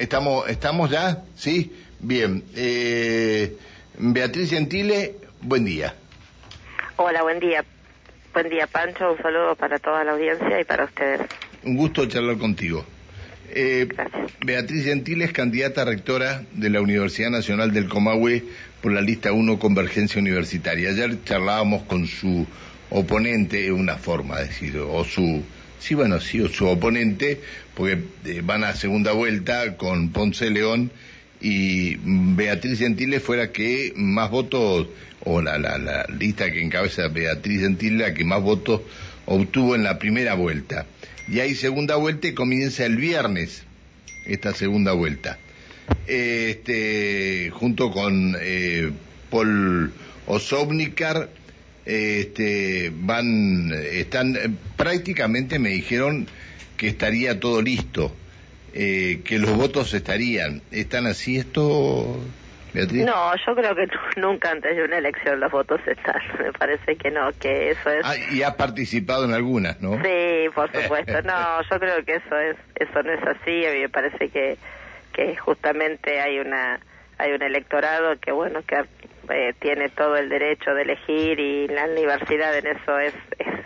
Estamos, estamos ya, sí, bien. Eh, Beatriz Gentile, buen día. Hola, buen día. Buen día, Pancho. Un saludo para toda la audiencia y para ustedes. Un gusto charlar contigo. Eh, Gracias. Beatriz Gentile es candidata a rectora de la Universidad Nacional del Comahue por la lista 1 Convergencia Universitaria. Ayer charlábamos con su oponente, una forma de decir, o su, sí, bueno, sí, o su oponente, porque eh, van a segunda vuelta con Ponce León y Beatriz Gentile fue la que más votos, o la, la, la lista que encabeza Beatriz Gentile, la que más votos obtuvo en la primera vuelta. Y hay segunda vuelta y comienza el viernes esta segunda vuelta. Este, junto con eh, Paul Osobnikar, este, van, están, eh, prácticamente me dijeron que estaría todo listo, eh, que los votos estarían. ¿Están así esto, Beatriz? No, yo creo que nu- nunca antes de una elección los votos están. Me parece que no, que eso es... Ah, y ha participado en algunas, ¿no? Sí, por supuesto. No, yo creo que eso es eso no es así. A mí me parece que que justamente hay una hay un electorado que bueno que eh, tiene todo el derecho de elegir y la universidad en eso es,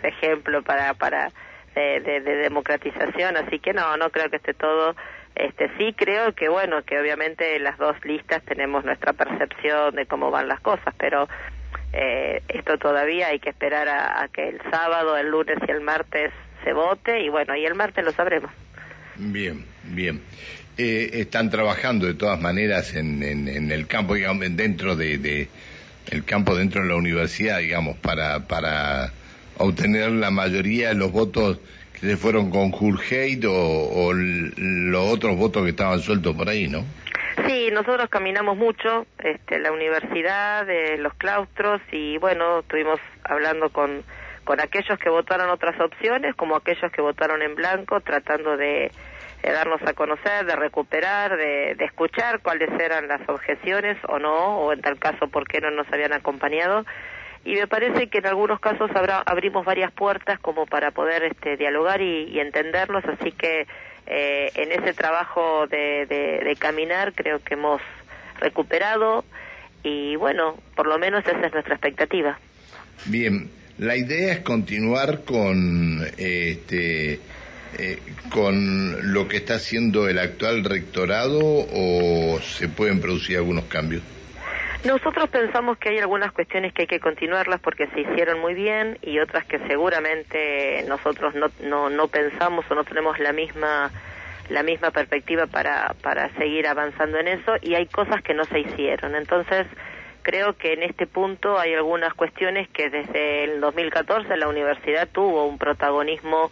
ejemplo para para de, de- de democratización. Así que no, no creo que esté todo. Este sí creo que bueno que obviamente las dos listas tenemos nuestra percepción de cómo van las cosas, pero eh, esto todavía hay que esperar a, a que el sábado, el lunes y el martes se vote y bueno, y el martes lo sabremos. Bien, bien. Eh, están trabajando de todas maneras en, en, en el campo, digamos, dentro de, de el campo dentro de la universidad, digamos, para para obtener la mayoría de los votos que se fueron con Hurheit o, o los otros votos que estaban sueltos por ahí, ¿no? Sí, nosotros caminamos mucho, este, la universidad, de los claustros y bueno, estuvimos hablando con, con aquellos que votaron otras opciones como aquellos que votaron en blanco, tratando de, de darnos a conocer, de recuperar, de, escuchar cuáles eran las objeciones o no, o en tal caso por qué no nos habían acompañado. Y me parece que en algunos casos habrá, abrimos varias puertas como para poder este, dialogar y, y entenderlos, así que eh, en ese trabajo de, de caminar creo que hemos recuperado y bueno, por lo menos esa es nuestra expectativa. Bien, la idea es continuar con este eh, con lo que está haciendo el actual rectorado o se pueden producir algunos cambios. Nosotros pensamos que hay algunas cuestiones que hay que continuarlas porque se hicieron muy bien y otras que seguramente nosotros no, no, no pensamos o no tenemos la misma la misma perspectiva para, para seguir avanzando en eso y hay cosas que no se hicieron. Entonces, creo que en este punto hay algunas cuestiones que desde el 2014 la universidad tuvo un protagonismo,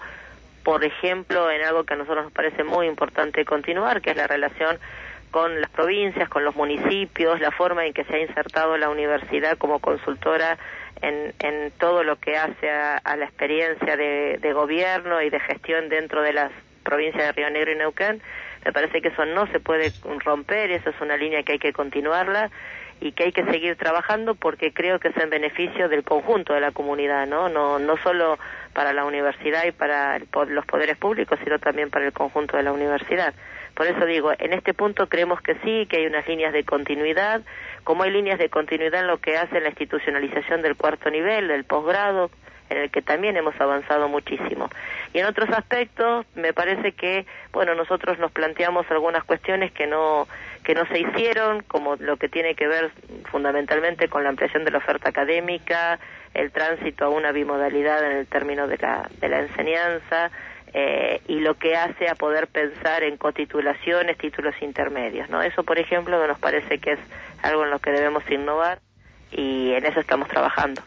por ejemplo, en algo que a nosotros nos parece muy importante continuar, que es la relación con las provincias, con los municipios, la forma en que se ha insertado la universidad como consultora en, en todo lo que hace a, a la experiencia de, de gobierno y de gestión dentro de las provincias de Río Negro y Neuquén. Me parece que eso no se puede romper, eso es una línea que hay que continuarla y que hay que seguir trabajando porque creo que es en beneficio del conjunto de la comunidad, ¿no? No, no solo para la universidad y para el los poderes públicos, sino también para el conjunto de la universidad. Por eso digo, en este punto creemos que sí, que hay unas líneas de continuidad, como hay líneas de continuidad en lo que hace la institucionalización del cuarto nivel, del posgrado, en el que también hemos avanzado muchísimo. Y en otros aspectos, me parece que, bueno, nosotros nos planteamos algunas cuestiones que no, que no se hicieron, como lo que tiene que ver fundamentalmente con la ampliación de la oferta académica, el tránsito a una bimodalidad en el término de la, de la enseñanza, eh, y lo que hace a poder pensar en cotitulaciones, títulos intermedios, ¿no? Eso, por ejemplo, nos parece que es algo en lo que debemos innovar y en eso estamos trabajando.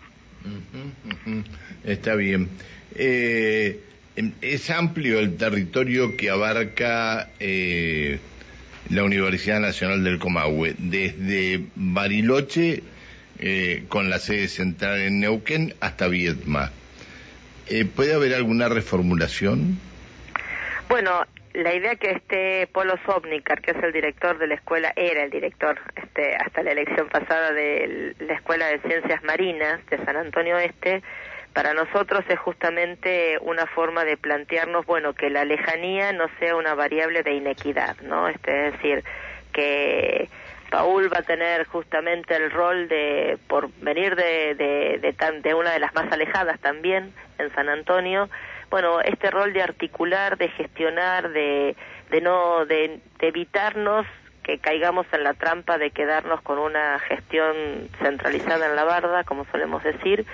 Ujú, ujú. Está bien. Eh, em, es amplio el territorio que abarca eh, la Universidad Nacional del Comahue, desde Bariloche, eh, con la sede central en Neuquén, hasta Viedma. Eh, ¿Puede haber alguna reformulación? Bueno, la idea que este Polo Sobnikar, que es el director de la escuela, era el director este, hasta la elección pasada de la Escuela de Ciencias Marinas de San Antonio Este, para nosotros es justamente una forma de plantearnos, bueno, que la lejanía no sea una variable de inequidad, ¿no? Este, es decir, que Paul va a tener justamente el rol de, por venir de, de, tan, de una de las más alejadas también, en San Antonio, bueno, este rol de articular, de gestionar, de, de no, de evitarnos que caigamos en la trampa de quedarnos con una gestión centralizada en la barda, como solemos decir,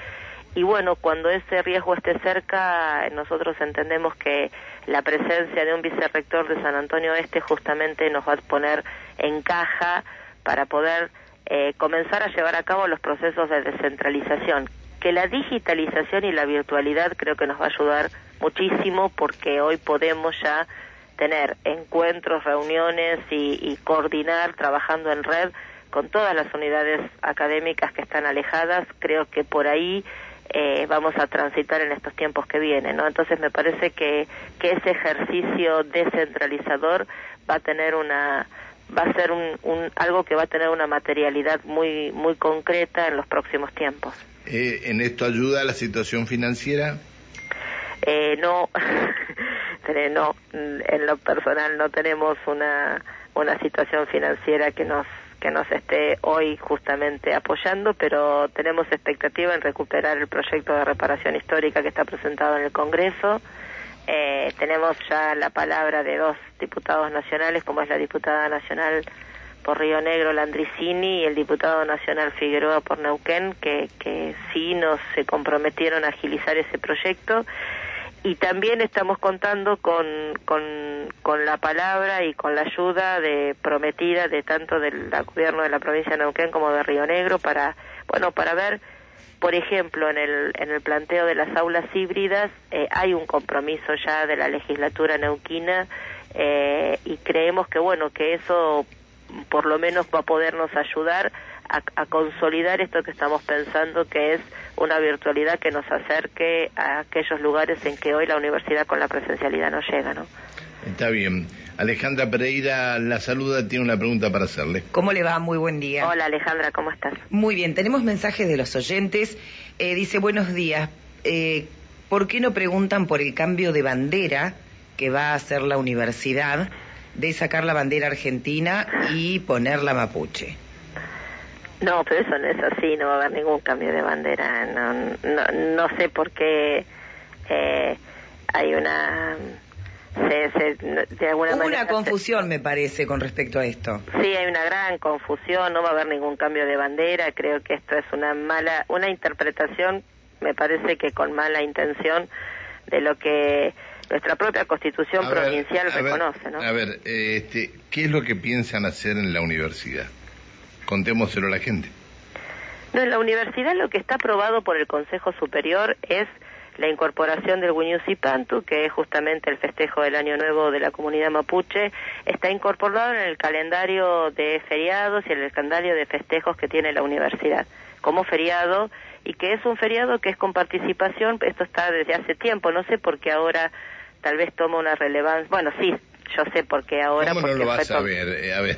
y bueno, cuando ese riesgo esté cerca, nosotros entendemos que la presencia de un vicerrector de San Antonio Este justamente nos va a poner en caja para poder eh, comenzar a llevar a cabo los procesos de descentralización. Que la digitalización y la virtualidad creo que nos va a ayudar muchísimo porque hoy podemos ya tener encuentros, reuniones y, y coordinar trabajando en red con todas las unidades académicas que están alejadas. Creo que por ahí eh, vamos a transitar en estos tiempos que vienen, ¿no? Entonces me parece que, que ese ejercicio descentralizador va a tener una va a ser un, un, algo que va a tener una materialidad muy muy concreta en los próximos tiempos. Eh, ¿En esto ayuda la situación financiera? Eh, no, no, en lo personal no tenemos una, una situación financiera que nos que nos esté hoy justamente apoyando, pero tenemos expectativa en recuperar el proyecto de reparación histórica que está presentado en el Congreso. Eh, tenemos ya la palabra de dos diputados nacionales, como es la diputada nacional por Río Negro, Landricini, y el diputado nacional Figueroa por Neuquén, que, que sí nos se comprometieron a agilizar ese proyecto y también estamos contando con, con, la palabra y con la ayuda de prometida de tanto del gobierno de la provincia de Neuquén como de Río Negro para bueno para ver por ejemplo en el en el planteo de las aulas híbridas eh, hay un compromiso ya de la legislatura neuquina eh, y creemos que bueno que eso por lo menos va a podernos ayudar a, consolidar esto que estamos pensando, que es una virtualidad que nos acerque a aquellos lugares en que hoy la universidad con la presencialidad no llega, ¿no? Está bien. Alejandra Pereira la saluda, tiene una pregunta para hacerle. ¿Cómo le va? Muy buen día. Hola Alejandra, ¿cómo estás? Muy bien, tenemos mensajes de los oyentes. Eh, dice, buenos días. Eh, ¿Por qué no preguntan por el cambio de bandera que va a hacer la universidad de sacar la bandera argentina y poner la mapuche? No, pero eso no es así, no va a haber ningún cambio de bandera. No, no, no sé por qué eh, hay una... Se, se, de alguna Hubo manera, una confusión, me parece, con respecto a esto. Sí, hay una gran confusión, no va a haber ningún cambio de bandera. Creo que esto es una mala, una interpretación, me parece que con mala intención de lo que nuestra propia constitución A ver, provincial a ver, reconoce, ¿no? A ver, este, ¿qué es lo que piensan hacer en la universidad? Contémoselo a la gente. No, en la universidad lo que está aprobado por el Consejo Superior es la incorporación del Pantu, que es justamente el festejo del Año Nuevo de la comunidad mapuche, está incorporado en el calendario de feriados y en el calendario de festejos que tiene la universidad como feriado y que es un feriado que es con participación, esto está desde hace tiempo, no sé por qué ahora tal vez toma una relevancia, bueno, sí, yo sé por qué ahora. ¿Cómo no lo vas a ver? Eh, a ver,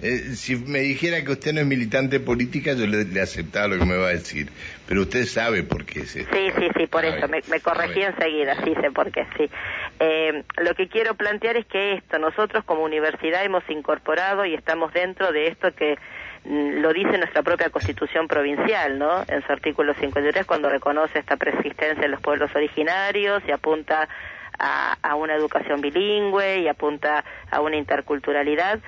eh, si me dijera que usted no es militante política, yo le, le aceptaba lo que me va a decir. Pero usted sabe por qué es esto. Sí, sí, sí, por Sabe, eso, me, me corregí sabe. enseguida, sí sé por qué, sí. Eh, lo que quiero plantear es que esto, nosotros como universidad hemos incorporado y estamos dentro de esto que mm, lo dice nuestra propia constitución provincial, ¿no? En su artículo 53, cuando reconoce esta persistencia de los pueblos originarios y apunta a, a una educación bilingüe y apunta a una interculturalidad.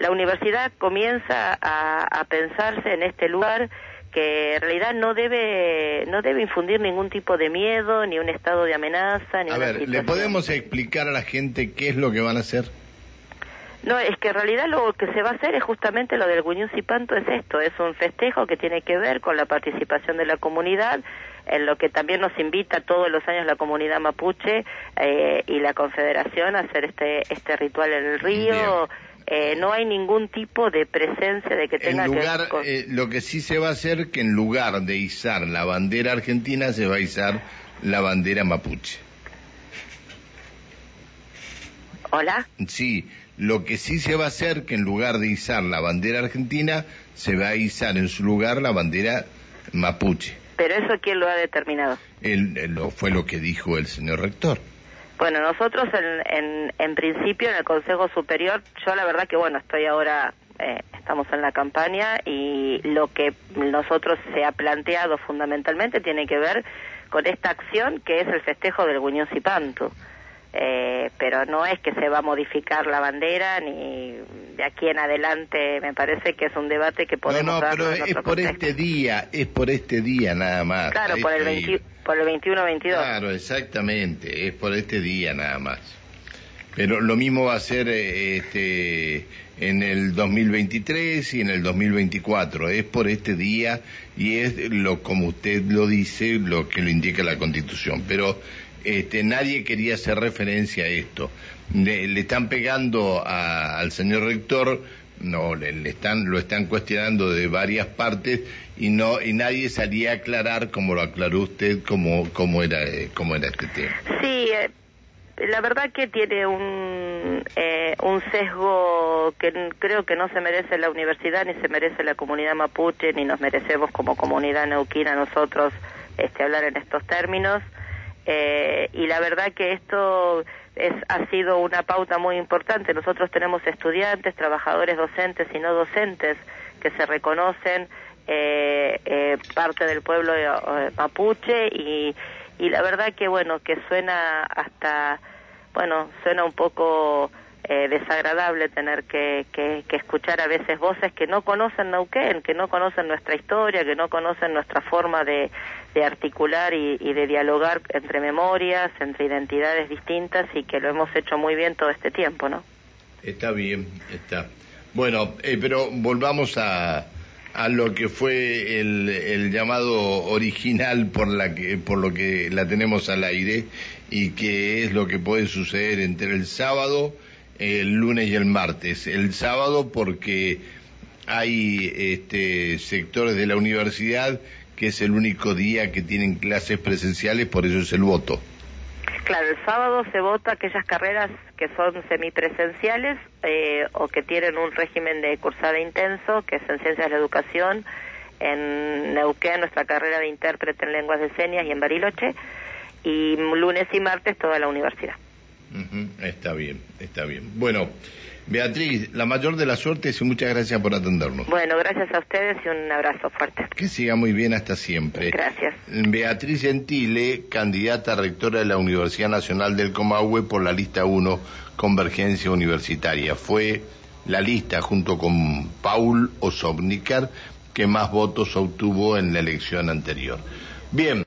La universidad comienza a, a pensarse en este lugar que en realidad no debe no debe infundir ningún tipo de miedo ni un estado de amenaza ni A una ver, ¿le podemos explicar a la gente qué es lo que van a hacer? No, es que en realidad lo que se va a hacer es justamente lo del Panto es esto, es un festejo que tiene que ver con la participación de la comunidad, en lo que también nos invita todos los años la comunidad mapuche eh, y la confederación a hacer este este ritual en el río. Eh, no hay ningún tipo de presencia de que tenga En que lugar, con... eh, lo que sí se va a hacer que en lugar de izar la bandera argentina se va a izar la bandera mapuche. Hola. Sí, lo que sí se va a hacer que en lugar de izar la bandera argentina se va a izar en su lugar la bandera mapuche. Pero eso, ¿quién lo ha determinado? lo, fue lo que dijo el señor rector. Bueno, nosotros en, en, en, principio en el Consejo Superior, yo la verdad que bueno, estoy ahora, eh, estamos en la campaña y lo que nosotros se ha planteado fundamentalmente tiene que ver con esta acción que es el festejo del Guñón Cipanto. Eh, pero no es que se va a modificar la bandera ni de aquí en adelante me parece que es un debate que podemos no no pero es por este día es por este día nada más. Claro por el, por el 21 22 claro exactamente es por este día nada más. Pero lo mismo va a ser eh, este en el 2023 y en el 2024 es por este día y es lo como usted lo dice lo que lo indica la Constitución. Pero este, nadie quería hacer referencia a esto. Le, están pegando al señor rector, no, le, están, lo están cuestionando de varias partes y no y nadie salía a aclarar, como lo aclaró usted, cómo, cómo, era, cómo era este tema. Sí, eh, la verdad que tiene un, eh, un sesgo que creo que no se merece la universidad, ni se merece la comunidad mapuche, ni nos merecemos como comunidad neuquina nosotros este, hablar en estos términos. Eh, y la verdad que esto es, ha sido una pauta muy importante. Nosotros tenemos estudiantes, trabajadores docentes y no docentes que se reconocen eh, eh, parte del pueblo mapuche y, y la verdad que bueno que suena hasta bueno suena un poco eh, desagradable tener que, que, escuchar a veces voces que no conocen Neuquén, que no conocen nuestra historia, que no conocen nuestra forma de, de articular y, de dialogar entre memorias, entre identidades distintas y que lo hemos hecho muy bien todo este tiempo, ¿no? Está bien, está. Bueno, eh, pero volvamos a, a lo que fue el, el, llamado original por la que por lo que la tenemos al aire y que es lo que puede suceder entre el sábado el lunes y el martes. El sábado porque hay este, sectores de la universidad que es el único día que tienen clases presenciales, por eso es el voto. Claro, el sábado se vota aquellas carreras que son semipresenciales eh, o que tienen un régimen de cursada intenso, que es en Ciencias de la Educación, en Neuquén, nuestra carrera de intérprete en lenguas de señas y en Bariloche, y lunes y martes toda la universidad. Está bien, está bien. Bueno, Beatriz, la mayor de las suertes y muchas gracias por atendernos. Bueno, gracias a ustedes y un abrazo fuerte. Que siga muy bien hasta siempre. Gracias. Beatriz Gentile, candidata a rectora de la Universidad Nacional del Comahue por la lista 1, Convergencia Universitaria. Fue la lista junto con Paul Osobnikar que más votos obtuvo en la elección anterior. Bien.